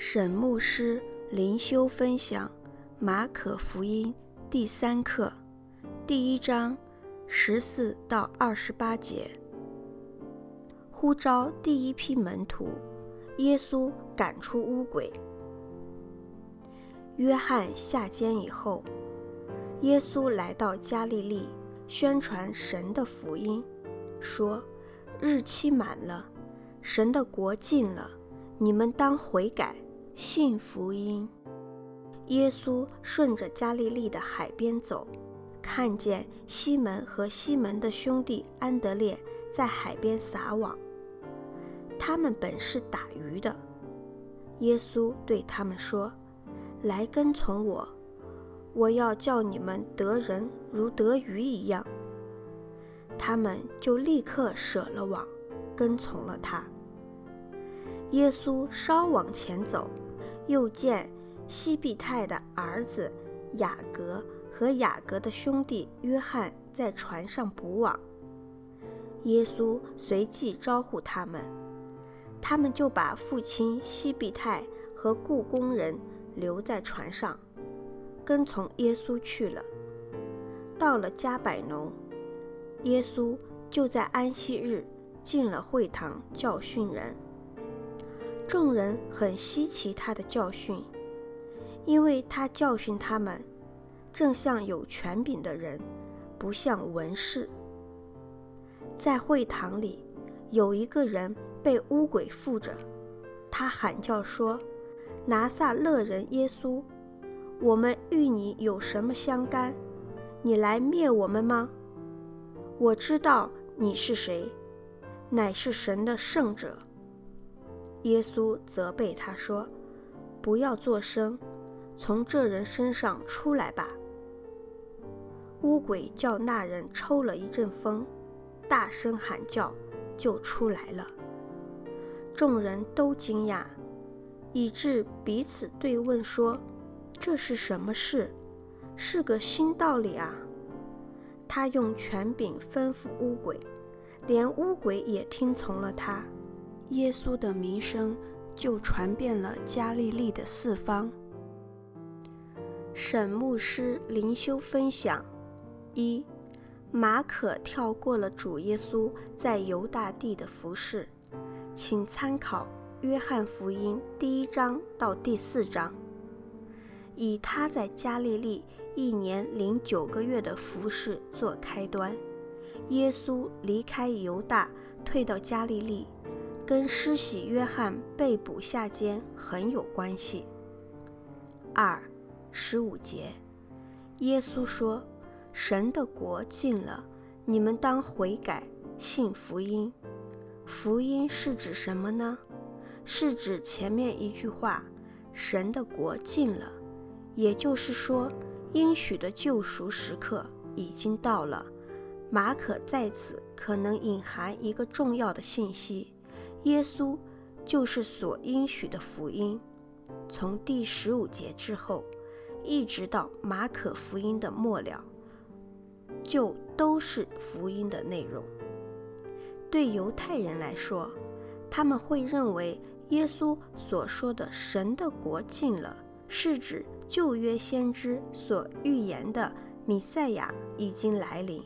沈牧师灵修分享马可福音第三课第一章十四到二十八节，呼召第一批门徒，耶稣赶出污鬼。约翰下监以后，耶稣来到加利利，宣传神的福音，说：“日期满了，神的国近了，你们当悔改。”信福音。耶稣顺着加利利的海边走，看见西门和西门的兄弟安德烈在海边撒网。他们本是打鱼的。耶稣对他们说：“来跟从我，我要叫你们得人如得鱼一样。”他们就立刻舍了网，跟从了他。耶稣稍往前走。又见西庇太的儿子雅各和雅各的兄弟约翰在船上捕网，耶稣随即招呼他们，他们就把父亲西庇太和雇工人留在船上，跟从耶稣去了。到了加百农，耶稣就在安息日进了会堂教训人。众人很稀奇他的教训，因为他教训他们，正像有权柄的人，不像文士。在会堂里，有一个人被污鬼附着，他喊叫说：“拿撒勒人耶稣，我们与你有什么相干？你来灭我们吗？我知道你是谁，乃是神的圣者。”耶稣责备他说：“不要作声，从这人身上出来吧。”乌鬼叫那人抽了一阵风，大声喊叫，就出来了。众人都惊讶，以致彼此对问说：“这是什么事？是个新道理啊！”他用权柄吩咐乌鬼，连乌鬼也听从了他。耶稣的名声就传遍了加利利的四方。沈牧师灵修分享一：马可跳过了主耶稣在犹大地的服饰，请参考约翰福音第一章到第四章，以他在加利利一年零九个月的服饰做开端。耶稣离开犹大，退到加利利。跟施洗约翰被捕下监很有关系。二十五节，耶稣说：“神的国近了，你们当悔改，信福音。福音是指什么呢？是指前面一句话：神的国近了，也就是说，应许的救赎时刻已经到了。马可在此可能隐含一个重要的信息。”耶稣就是所应许的福音，从第十五节之后，一直到马可福音的末了，就都是福音的内容。对犹太人来说，他们会认为耶稣所说的“神的国近了”，是指旧约先知所预言的弥赛亚已经来临。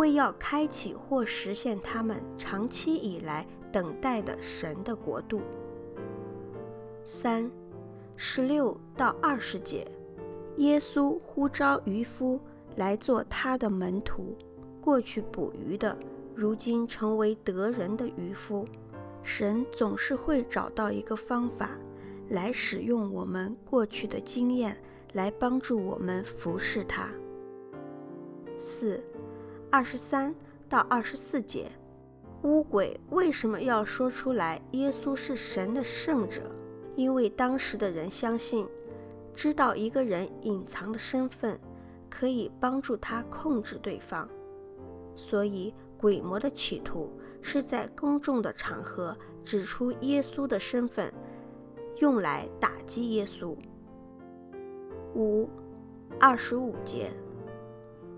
为要开启或实现他们长期以来等待的神的国度。三十六到二十节，耶稣呼召渔夫来做他的门徒。过去捕鱼的，如今成为得人的渔夫。神总是会找到一个方法，来使用我们过去的经验，来帮助我们服侍他。四。二十三到二十四节，污鬼为什么要说出来耶稣是神的圣者？因为当时的人相信，知道一个人隐藏的身份，可以帮助他控制对方。所以鬼魔的企图是在公众的场合指出耶稣的身份，用来打击耶稣。五，二十五节，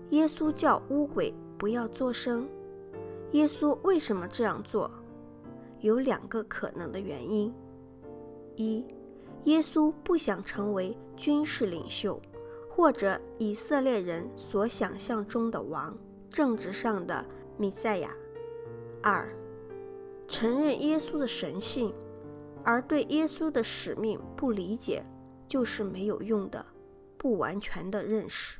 耶稣叫污鬼。不要作声。耶稣为什么这样做？有两个可能的原因：一，耶稣不想成为军事领袖，或者以色列人所想象中的王，政治上的弥赛亚。二，承认耶稣的神性，而对耶稣的使命不理解，就是没有用的、不完全的认识。